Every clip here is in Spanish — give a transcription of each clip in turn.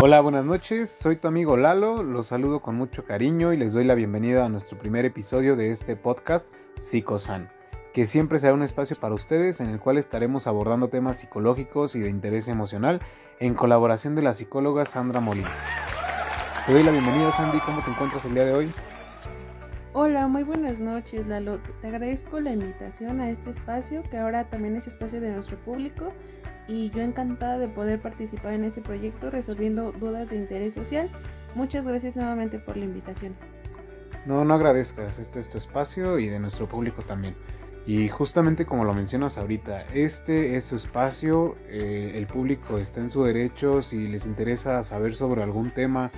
Hola, buenas noches, soy tu amigo Lalo, los saludo con mucho cariño y les doy la bienvenida a nuestro primer episodio de este podcast Psicosan, que siempre será un espacio para ustedes en el cual estaremos abordando temas psicológicos y de interés emocional en colaboración de la psicóloga Sandra Molina. Te doy la bienvenida Sandy, ¿cómo te encuentras el día de hoy? Hola, muy buenas noches Lalo. Te agradezco la invitación a este espacio que ahora también es espacio de nuestro público y yo encantada de poder participar en este proyecto resolviendo dudas de interés social. Muchas gracias nuevamente por la invitación. No, no agradezcas, este es tu espacio y de nuestro público también. Y justamente como lo mencionas ahorita, este es su espacio, eh, el público está en su derecho, si les interesa saber sobre algún tema,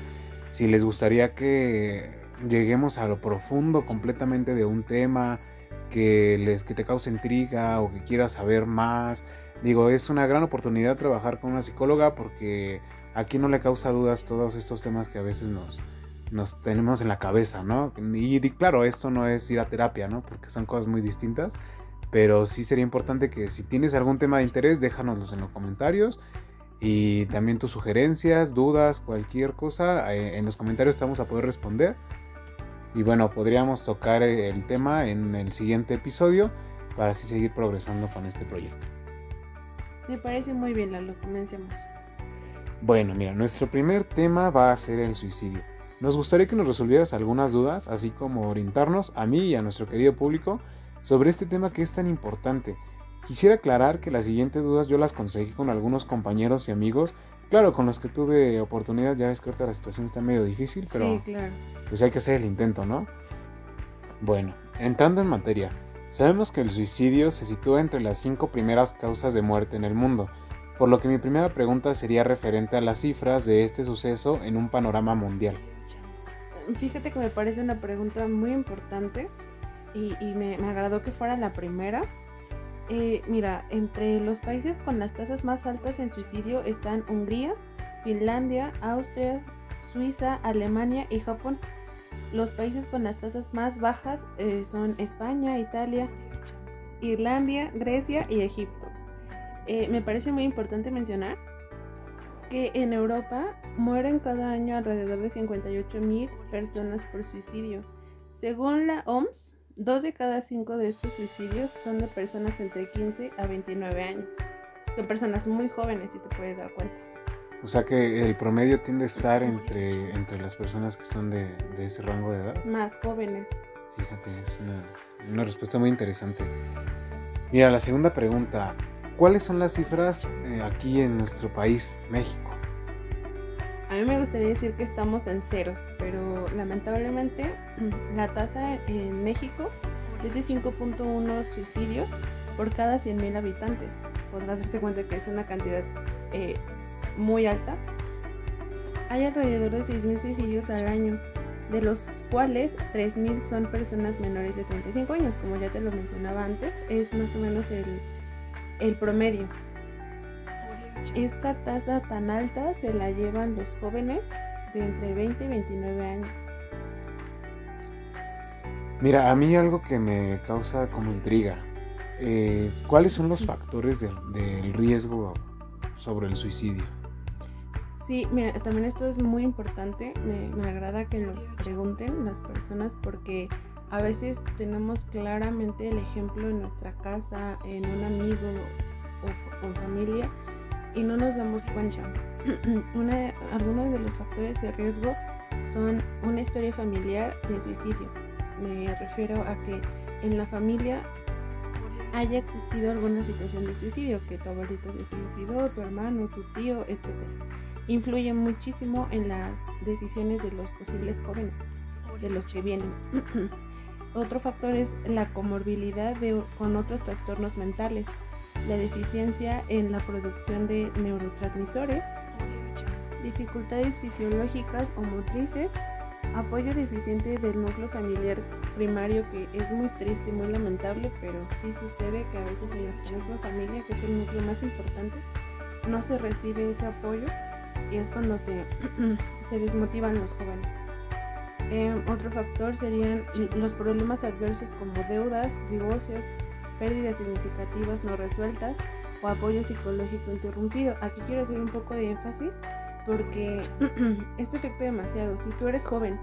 si les gustaría que lleguemos a lo profundo completamente de un tema, que, les, que te cause intriga o que quieras saber más, Digo, es una gran oportunidad trabajar con una psicóloga porque aquí no le causa dudas todos estos temas que a veces nos, nos tenemos en la cabeza, ¿no? Y, claro, esto no es ir a terapia, ¿no? Porque son cosas muy distintas, pero sí sería importante que si tienes algún tema de interés, déjanoslos en los comentarios y también tus sugerencias, dudas, cualquier cosa, eh, en los comentarios te vamos a poder responder. Y bueno, podríamos tocar el tema en el siguiente episodio para así seguir progresando con este proyecto. Me parece muy bien, Lalo, comencemos. Bueno, mira, nuestro primer tema va a ser el suicidio. Nos gustaría que nos resolvieras algunas dudas, así como orientarnos a mí y a nuestro querido público sobre este tema que es tan importante. Quisiera aclarar que las siguientes dudas yo las conseguí con algunos compañeros y amigos, claro, con los que tuve oportunidad, ya ves que ahorita la situación está medio difícil, pero pues hay que hacer el intento, ¿no? Bueno, entrando en materia, Sabemos que el suicidio se sitúa entre las cinco primeras causas de muerte en el mundo, por lo que mi primera pregunta sería referente a las cifras de este suceso en un panorama mundial. Fíjate que me parece una pregunta muy importante y, me, agradó que fuera la primera. Eh, mira, entre los países con las tasas más altas en suicidio están Hungría, Finlandia, Austria, Suiza, Alemania y Japón. Los países con las tasas más bajas eh, son España, Italia, Irlanda, Grecia y Egipto. Eh, me parece muy importante mencionar que en Europa mueren cada año alrededor de 58 mil personas por suicidio. Según la OMS, dos de cada cinco de estos suicidios son de personas entre 15 a 29 años. Son personas muy jóvenes, si te puedes dar cuenta. O sea que el promedio tiende a estar entre, entre las personas que son de, ese rango de edad. Más jóvenes. Fíjate, es una, respuesta muy interesante. Mira, la segunda pregunta. ¿Cuáles son las cifras eh, aquí en nuestro país, México? Mí me gustaría decir que estamos en ceros, pero lamentablemente la tasa en México es de 5.1 suicidios por cada 100.000 habitantes. Podrás darte cuenta que es una cantidad eh, muy alta, hay alrededor de 6.000 suicidios al año, de los cuales 3.000 son personas menores de 35 años, como ya te lo mencionaba antes, es más o menos el, el promedio. Esta tasa tan alta se la llevan los jóvenes de entre 20 y 29 años. Mira, a mí algo que me causa como intriga, eh, ¿cuáles son los factores del riesgo sobre el suicidio? Sí, mira, también esto es muy importante. Me, agrada que lo pregunten las personas porque a veces tenemos claramente el ejemplo en nuestra casa, en un amigo o familia y no nos damos cuenta. algunos de los factores de riesgo son una historia familiar de suicidio. Me refiero a que en la familia haya existido alguna situación de suicidio, que tu abuelito se suicidó, tu hermano, tu tío, etc influye muchísimo en las decisiones de los posibles jóvenes, de los que vienen. Otro factor es la comorbilidad con otros trastornos mentales, la deficiencia en la producción de neurotransmisores, dificultades fisiológicas o motrices, apoyo deficiente del núcleo familiar primario que es muy triste y muy lamentable, pero sí sucede que a veces en nuestra misma familia, que es el núcleo más importante, no se recibe ese apoyo y es cuando se, se desmotivan los jóvenes. Em, otro factor serían los problemas adversos como deudas, divorcios, pérdidas significativas no resueltas o apoyo psicológico interrumpido. Aquí quiero hacer un poco de énfasis porque esto afecta demasiado. Si tú eres joven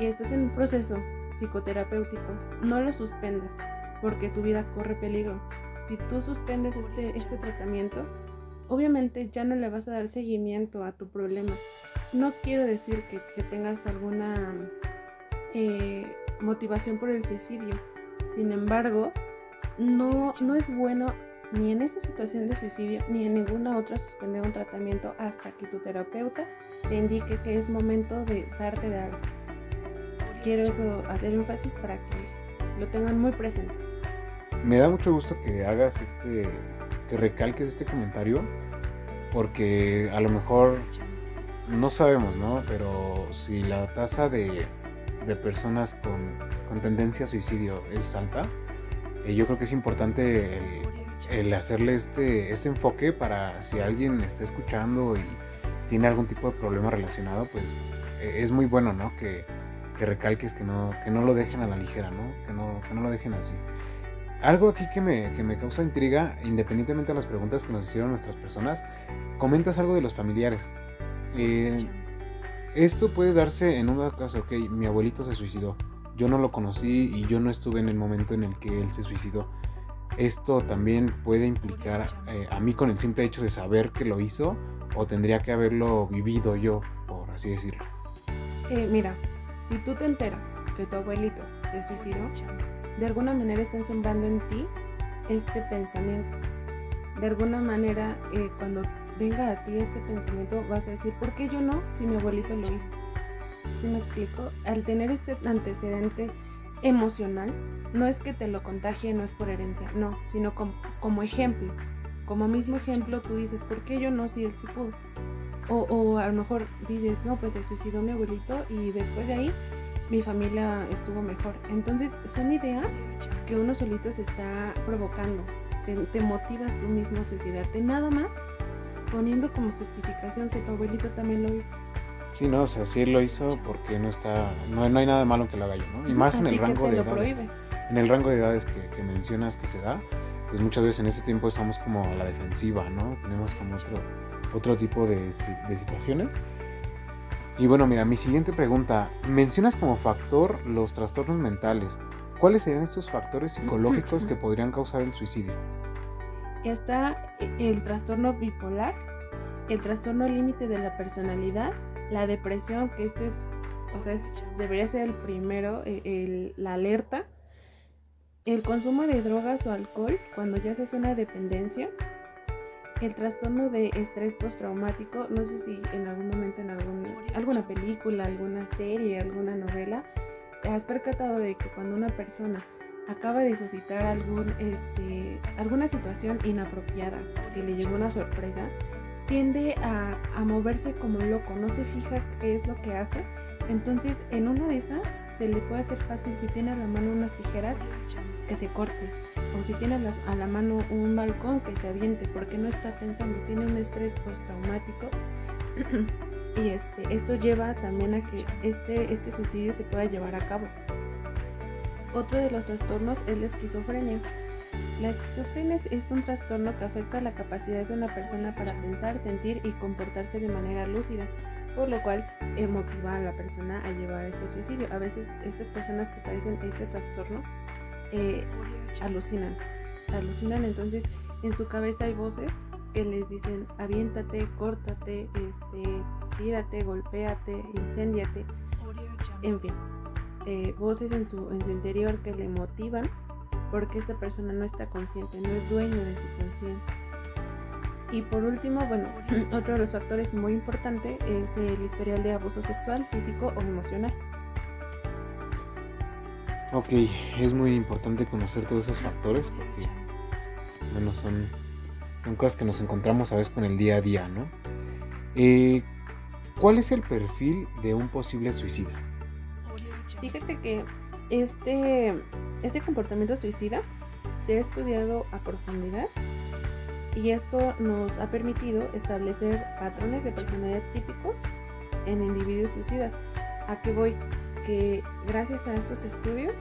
y estás en un proceso psicoterapéutico, no lo suspendas porque tu vida corre peligro. Si tú suspendes este, este tratamiento, obviamente ya no le vas a dar seguimiento a tu problema. No quiero decir que, tengas alguna eh, motivación por el suicidio. Sin embargo, no, no es bueno ni en esta situación de suicidio ni en ninguna otra suspender un tratamiento hasta que tu terapeuta te indique que es momento de darte de alta. Quiero eso hacer énfasis para que lo tengan muy presente. Me da mucho gusto que hagas este, que recalques este comentario, porque a lo mejor no sabemos, ¿no? Pero si la tasa de, personas con, tendencia a suicidio es alta, eh, yo creo que es importante hacerle este, este enfoque para si alguien está escuchando y tiene algún tipo de problema relacionado, pues eh, es muy bueno, ¿no? Que, que recalques que no, que no lo dejen a la ligera, ¿no? Que no, que no lo dejen así. Algo aquí que me, que me causa intriga, independientemente de las preguntas que nos hicieron nuestras personas, comentas algo de los familiares. Eh, esto puede darse en un caso, ok, mi abuelito se suicidó, yo no lo conocí y yo no estuve en el momento en el que él se suicidó. Esto también puede implicar eh, a mí con el simple hecho de saber que lo hizo o tendría que haberlo vivido yo, por así decirlo. Eh, mira, si tú te enteras que tu abuelito se suicidó, de alguna manera están sembrando en ti este pensamiento. De alguna manera, eh, cuando venga a ti este pensamiento, vas a decir, ¿por qué yo no? Si mi abuelito lo hizo. ¿Sí me explico? Al tener este antecedente emocional, no es que te lo contagie, no es por herencia, no, sino como, ejemplo. Como mismo ejemplo, tú dices, ¿por qué yo no si él sí pudo? O, o, a lo mejor dices, no, pues se suicidó mi abuelito y después de ahí mi familia estuvo mejor. Entonces son ideas que uno solito se está provocando. Te, motivas tú mismo a suicidarte, nada más poniendo como justificación que tu abuelito también lo hizo. Sí, no, o sea, sí lo hizo porque no está, no, hay nada de malo que lo haga yo, ¿no? Y más en el rango de edades. En el rango de edades que, mencionas que se da, pues muchas veces en ese tiempo estamos como a la defensiva, ¿no? Tenemos como otro, otro tipo de, de situaciones y bueno, mira, mi siguiente pregunta. Mencionas como factor los trastornos mentales. ¿Cuáles serían estos factores psicológicos que podrían causar el suicidio? Está el trastorno bipolar, el trastorno límite de la personalidad, la depresión, que esto es, o sea, debería ser el primero, e, la alerta, el consumo de drogas o alcohol, cuando ya se hace una dependencia, el trastorno de estrés postraumático, no sé si en algún momento en alguna película, alguna serie, alguna novela, te has percatado de que cuando una persona acaba de suscitar algún, este, alguna situación inapropiada que le llegó una sorpresa, tiende a, moverse como loco, no se fija qué es lo que hace. Entonces, en una de esas, se le puede hacer fácil si tiene a la mano unas tijeras que se corte o si tiene a la mano un balcón que se aviente porque no está pensando, tiene un estrés postraumático y este, esto lleva también a que este, este suicidio se pueda llevar a cabo. Otro de los trastornos es la esquizofrenia. La esquizofrenia es un trastorno que afecta la capacidad de una persona para pensar, sentir y comportarse de manera lúcida, por lo cual motiva a la persona a llevar este suicidio. A veces estas personas que padecen este trastorno eh, alucinan, alucinan, entonces en su cabeza hay voces que les dicen aviéntate, córtate, este, tírate, golpéate, incéndiate, en fin, eh, voces en su, en su interior que le motivan porque esta persona no está consciente, no es dueño de su conciencia. Y por último, bueno, otro de los factores muy importante es el historial de abuso sexual, físico o emocional. Ok, es muy importante conocer todos esos factores porque, bueno, son, son cosas que nos encontramos a veces con el día a día, ¿no? Eh, ¿Cuál es el perfil de un posible suicida? Fíjate que este, este comportamiento suicida se ha estudiado a profundidad y esto nos ha permitido establecer patrones de personalidad típicos en individuos suicidas. ¿A qué voy? que gracias a estos estudios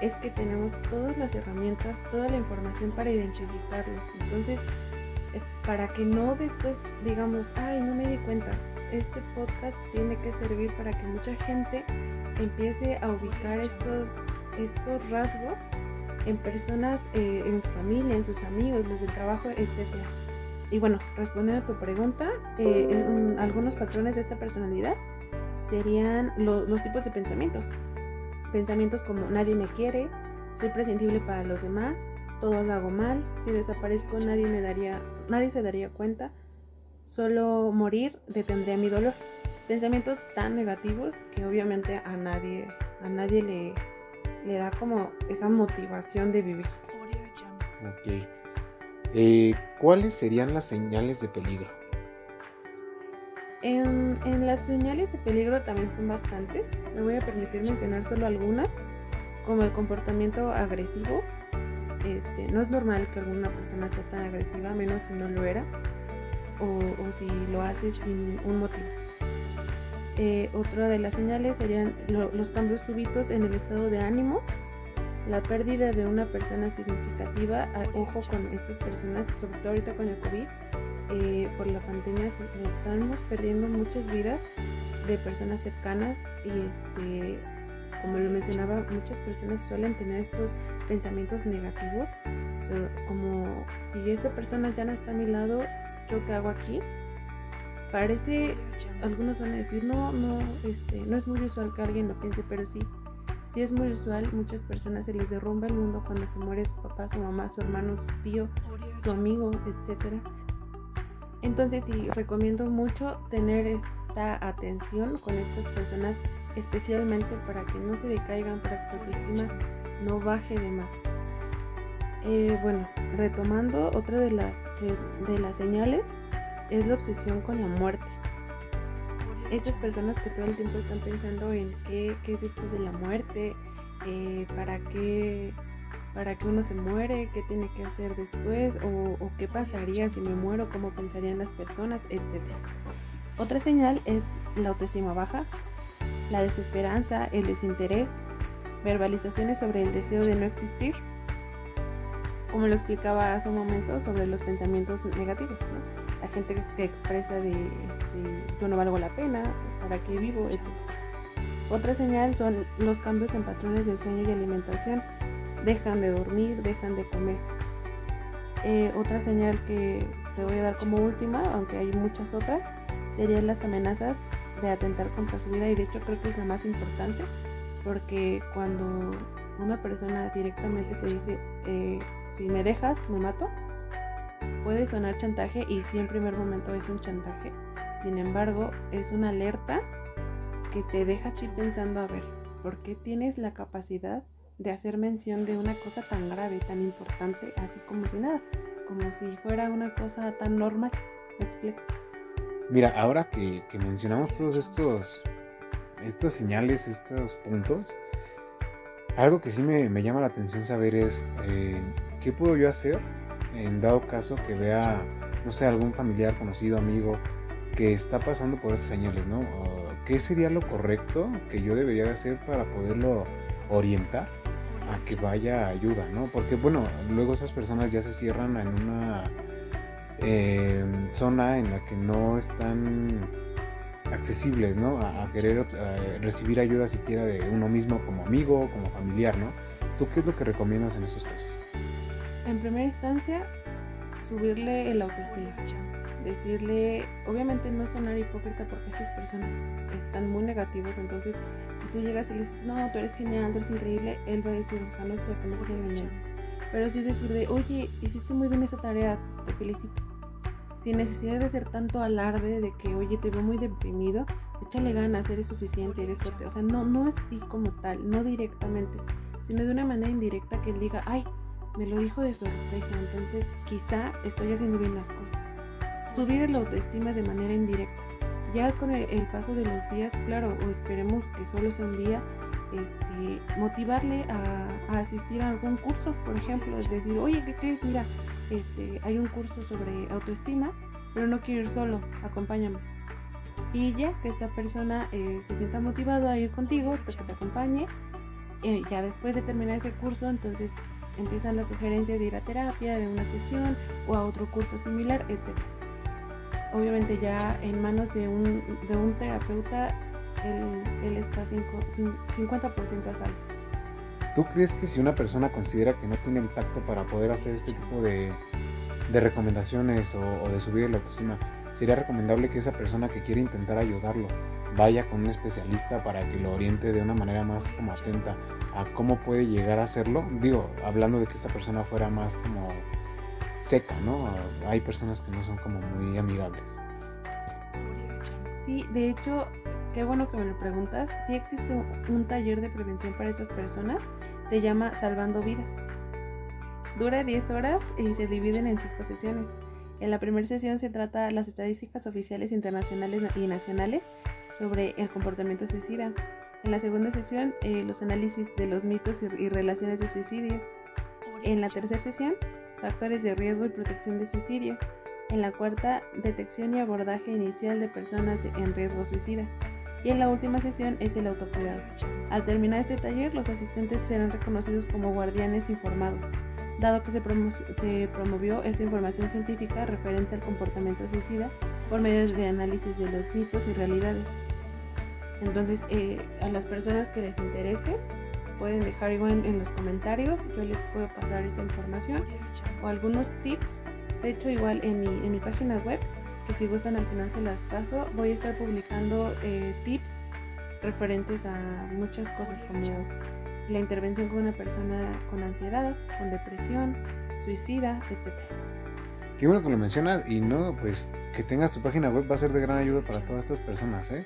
es que tenemos todas las herramientas, toda la información para identificarlos. Entonces, eh, para que no después digamos, ay, no me di cuenta, este podcast tiene que servir para que mucha gente empiece a ubicar estos, estos rasgos en personas, eh, en su familia, en sus amigos, los del trabajo, etc. Y bueno, respondiendo a tu pregunta, eh, algunos patrones de esta personalidad serían los tipos de pensamientos. Pensamientos como nadie me quiere, soy prescindible para los demás, todo lo hago mal, si desaparezco nadie me daría, nadie se daría cuenta, solo morir detendría mi dolor. Pensamientos tan negativos que obviamente a nadie, a nadie le, le da como esa motivación de vivir. Ok. Eh, ¿Cuáles serían las señales de peligro? En, en, las señales de peligro también son bastantes. Me voy a permitir mencionar solo algunas, como el comportamiento agresivo. Este, no es normal que alguna persona sea tan agresiva, menos si no lo era, o, o si lo hace sin un motivo. Eh, otra de las señales serían los cambios súbitos en el estado de ánimo, la pérdida de una persona significativa. Ah, ojo con estas personas, sobre todo ahorita con el COVID, eh, por la pandemia estamos perdiendo muchas vidas de personas cercanas y este como lo mencionaba muchas personas suelen tener estos pensamientos negativos como si esta persona ya no está a mi lado yo qué hago aquí parece, algunos van a decir, no, no, este, no es muy usual que alguien lo piense, pero sí, sí es muy usual, muchas personas se les derrumba el mundo cuando se muere su papá, su mamá, su hermano, su tío, su amigo, etc. Entonces sí, recomiendo mucho tener esta atención con estas personas, especialmente para que no se decaigan, para que su autoestima no baje de más. Eh, bueno, retomando, otra de las, de las señales es la obsesión con la muerte. Estas personas que todo el tiempo están pensando en qué, qué es después de la muerte, eh, para, qué, para qué uno se muere, qué tiene que hacer después, o, o qué pasaría si me muero, cómo pensarían las personas, etc. Otra señal es la autoestima baja, la desesperanza, el desinterés, verbalizaciones sobre el deseo de no existir, como lo explicaba hace un momento sobre los pensamientos negativos. ¿no? La gente que expresa de este, yo no valgo la pena, para qué vivo, etc. Otra señal son los cambios en patrones de sueño y alimentación. Dejan de dormir, dejan de comer. Eh, otra señal que te voy a dar como última, aunque hay muchas otras, serían las amenazas de atentar contra su vida y de hecho creo que es la más importante porque cuando una persona directamente te dice eh, si me dejas me mato, Puede sonar chantaje y sí en primer momento es un chantaje. Sin embargo, es una alerta que te deja a ti pensando, a ver, ¿por qué tienes la capacidad de hacer mención de una cosa tan grave, tan importante, así como si nada? Como si fuera una cosa tan normal. ¿Me explico? Mira, ahora que, mencionamos todos estos, estas señales, estos puntos, algo que sí me, llama la atención saber es eh, qué puedo yo hacer en dado caso que vea, no sé, algún familiar, conocido, amigo que está pasando por esas señales, ¿no? ¿Qué sería lo correcto que yo debería de hacer para poderlo orientar a que vaya ayuda, ¿no? Porque bueno, luego esas personas ya se cierran en una em, zona en la que no están accesibles, ¿no? A, querer recibir ayuda siquiera de uno mismo como amigo, como familiar, ¿no? ¿Tú qué es lo que recomiendas en estos casos? En primera instancia, subirle el autoestima. Decirle, obviamente no sonar hipócrita porque estas personas están muy negativos, entonces si tú llegas y le dices, no, tú eres genial, tú eres increíble, él va a decir, o sea, no es cierto, me estás engañando. Pero sí decirle, oye, hiciste muy bien esa tarea, te felicito. Sin necesidad de hacer tanto alarde de que, oye, te veo muy deprimido, échale ganas, eres suficiente, eres fuerte. O sea, no, no así como tal, no directamente, sino de una manera indirecta que él diga, ay, me lo dijo de sorpresa, entonces quizá estoy haciendo bien las cosas. Subir la autoestima de manera indirecta. Ya con el, paso de los días, claro, o esperemos que solo sea un día, este, motivarle a, asistir a algún curso, por ejemplo, es decir, oye, ¿qué crees? Mira, este, hay un curso sobre autoestima, pero no quiero ir solo, acompáñame. y ya que esta persona eh, se sienta motivado a ir contigo, que te acompañe. Eh, ya después de terminar ese curso, entonces empiezan las sugerencias de ir a terapia, de una sesión o a otro curso similar, etc. Obviamente ya en manos de un, de un terapeuta, él, está 50% a salvo. ¿Tú crees que si una persona considera que no tiene el tacto para poder hacer este tipo de, de recomendaciones o, o, de subir la autoestima, sería recomendable que esa persona que quiere intentar ayudarlo vaya con un especialista para que lo oriente de una manera más como atenta a cómo puede llegar a hacerlo. Digo, hablando de que esta persona fuera más como seca, ¿no? Hay personas que no son como muy amigables. Sí, de hecho, qué bueno que me lo preguntas. Sí existe un taller de prevención para estas personas. Se llama Salvando Vidas. Dura 10 horas y se dividen en 5 sesiones. En la primera sesión se trata las estadísticas oficiales internacionales y nacionales sobre el comportamiento suicida. En la segunda sesión, eh, los análisis de los mitos y, y, relaciones de suicidio. En la tercera sesión, factores de riesgo y protección de suicidio. En la cuarta, detección y abordaje inicial de personas en riesgo suicida. Y en la última sesión es el autocuidado. Al terminar este taller, los asistentes serán reconocidos como guardianes informados, dado que se, promo se promovió esta información científica referente al comportamiento suicida por medio de análisis de los mitos y realidades. Entonces, eh, a las personas que les interese, pueden dejar igual en los comentarios, yo les puedo pasar esta información o algunos tips. De hecho, igual en mi, en mi página web, que si gustan al final se las paso, voy a estar publicando eh, tips referentes a muchas cosas como la intervención con una persona con ansiedad, con depresión, suicida, etc. Qué bueno que lo mencionas y no, pues que tengas tu página web va a ser de gran ayuda para todas estas personas, ¿eh?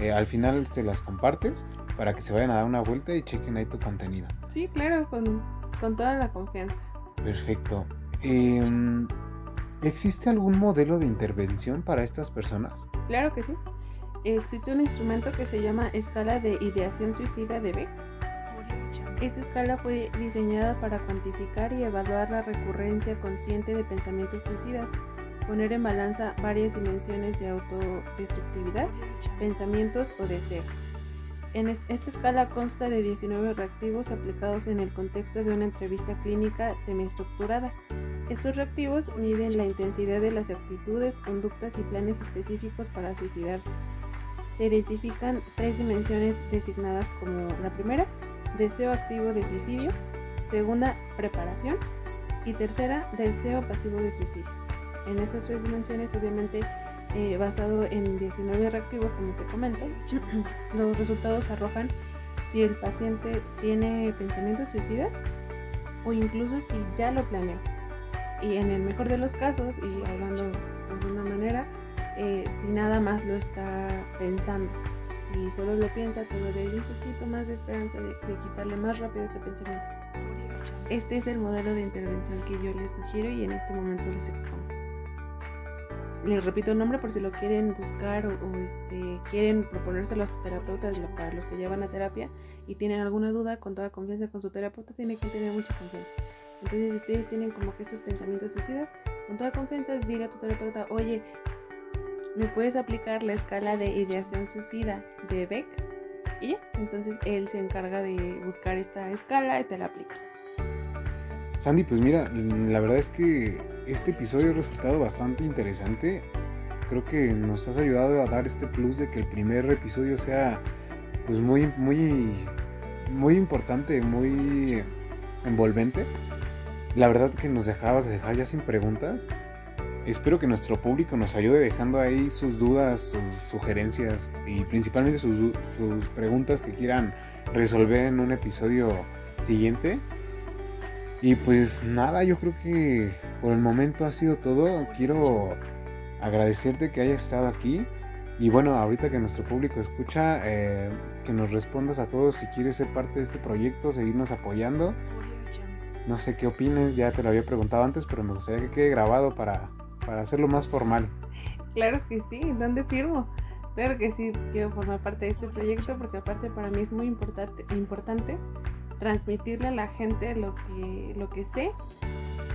Eh, al final te las compartes para que se vayan a dar una vuelta y chequen ahí tu contenido. Sí, claro, con, con toda la confianza. Perfecto. Eh, ¿Existe algún modelo de intervención para estas personas? Claro que sí. Existe un instrumento que se llama escala de ideación suicida de Beck. Esta escala fue diseñada para cuantificar y evaluar la recurrencia consciente de pensamientos suicidas poner en balanza varias dimensiones de autodestructividad, pensamientos o deseos. En esta escala consta de 19 reactivos aplicados en el contexto de una entrevista clínica semiestructurada. Estos reactivos miden la intensidad de las actitudes, conductas y planes específicos para suicidarse. Se identifican tres dimensiones designadas como la primera, deseo activo de suicidio, segunda, preparación y tercera, deseo pasivo de suicidio en esas tres dimensiones, obviamente eh, basado en 19 reactivos, como te comento, los resultados arrojan si el paciente tiene pensamientos suicidas o incluso si ya lo planeó. Y en el mejor de los casos, y hablando de alguna manera, eh, si nada más lo está pensando. Si solo lo piensa, todavía hay un poquito más de esperanza de, de quitarle más rápido este pensamiento. Este es el modelo de intervención que yo les sugiero y en este momento les expongo les repito el nombre por si lo quieren buscar o, este, quieren proponérselo a sus terapeutas para los que llevan a terapia y tienen alguna duda, con toda confianza con su terapeuta, tienen que tener mucha confianza. Entonces, si ustedes tienen como que estos pensamientos suicidas, con toda confianza, dile a tu terapeuta, oye, ¿me puedes aplicar la escala de ideación suicida de Beck? Y entonces él se encarga de buscar esta escala y te la aplica. Sandy, pues mira, la verdad es que este episodio ha resultado bastante interesante. Creo que nos has ayudado a dar este plus de que el primer episodio sea pues muy, muy, muy importante, muy envolvente. La verdad que nos dejabas de dejar ya sin preguntas. Espero que nuestro público nos ayude dejando ahí sus dudas, sus sugerencias y principalmente sus, sus preguntas que quieran resolver en un episodio siguiente. Y pues nada, yo creo que por el momento ha sido todo. Quiero agradecerte que hayas estado aquí. Y bueno, ahorita que nuestro público escucha, eh, que nos respondas a todos si quieres ser parte de este proyecto, seguirnos apoyando. No sé qué opines, ya te lo había preguntado antes, pero me gustaría que quede grabado para, para hacerlo más formal. Claro que sí, ¿dónde firmo? Claro que sí, quiero formar parte de este proyecto porque aparte para mí es muy importante, importante transmitirle a la gente lo que, lo que sé,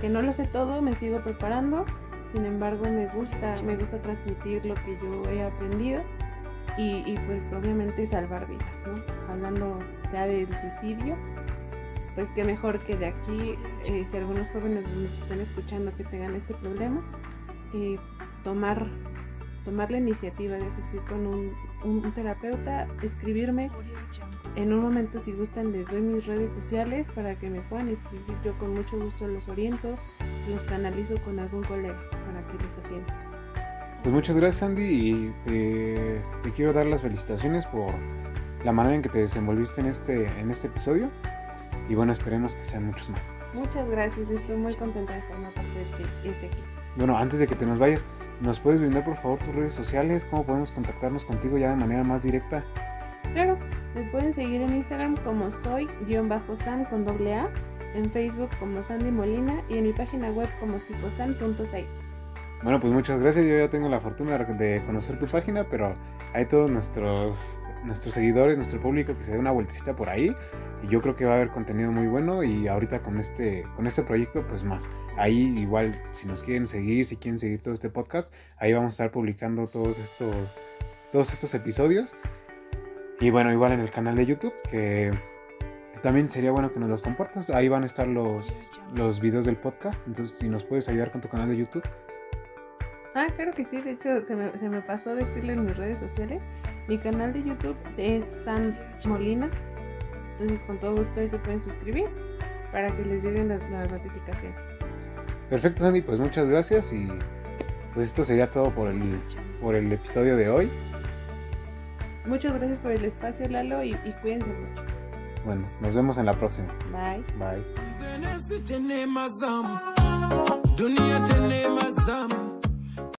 que no lo sé todo, me sigo preparando sin embargo me gusta, me gusta transmitir lo que yo he aprendido y, pues obviamente salvar vidas, ¿no? Hablando ya del suicidio, pues qué mejor que de aquí, eh, si algunos jóvenes nos están escuchando que tengan este problema, eh, tomar, tomar la iniciativa de asistir con un, un, terapeuta, escribirme. En un momento, si gustan, les doy mis redes sociales para que me puedan escribir. Yo con mucho gusto los oriento, los canalizo con algún colega para que los atienda. Pues muchas gracias Andy y te, quiero dar las felicitaciones por la manera en que te desenvolviste en este, en este episodio y bueno, esperemos que sean muchos más. Muchas gracias, estoy muy contenta de formar parte de este equipo. Bueno, antes de que te nos vayas, ¿nos puedes brindar por favor tus redes sociales? ¿Cómo podemos contactarnos contigo ya de manera más directa? Claro, me pueden seguir en Instagram como soy-san con doble A, en Facebook como Sandy Molina y en mi página web como psicosan.6. Bueno, pues muchas gracias. Yo ya tengo la fortuna de conocer tu página, pero hay todos nuestros nuestros seguidores, nuestro público que se dé una vueltecita por ahí y yo creo que va a haber contenido muy bueno y ahorita con este con este proyecto pues más. Ahí igual si nos quieren seguir, si quieren seguir todo este podcast, ahí vamos a estar publicando todos estos todos estos episodios. Y bueno, igual en el canal de YouTube que también sería bueno que nos los compartas. Ahí van a estar los los videos del podcast, entonces si nos puedes ayudar con tu canal de YouTube, Ah, claro que sí, de hecho se me, se me pasó decirle en mis redes sociales. Mi canal de YouTube es San Molina. Entonces con todo gusto ahí se pueden suscribir para que les lleguen las, notificaciones. Perfecto, Sandy, pues muchas gracias y pues esto sería todo por el, por el episodio de hoy. Muchas gracias por el espacio, Lalo, y, y cuídense mucho. Bueno, nos vemos en la próxima. Bye. Bye.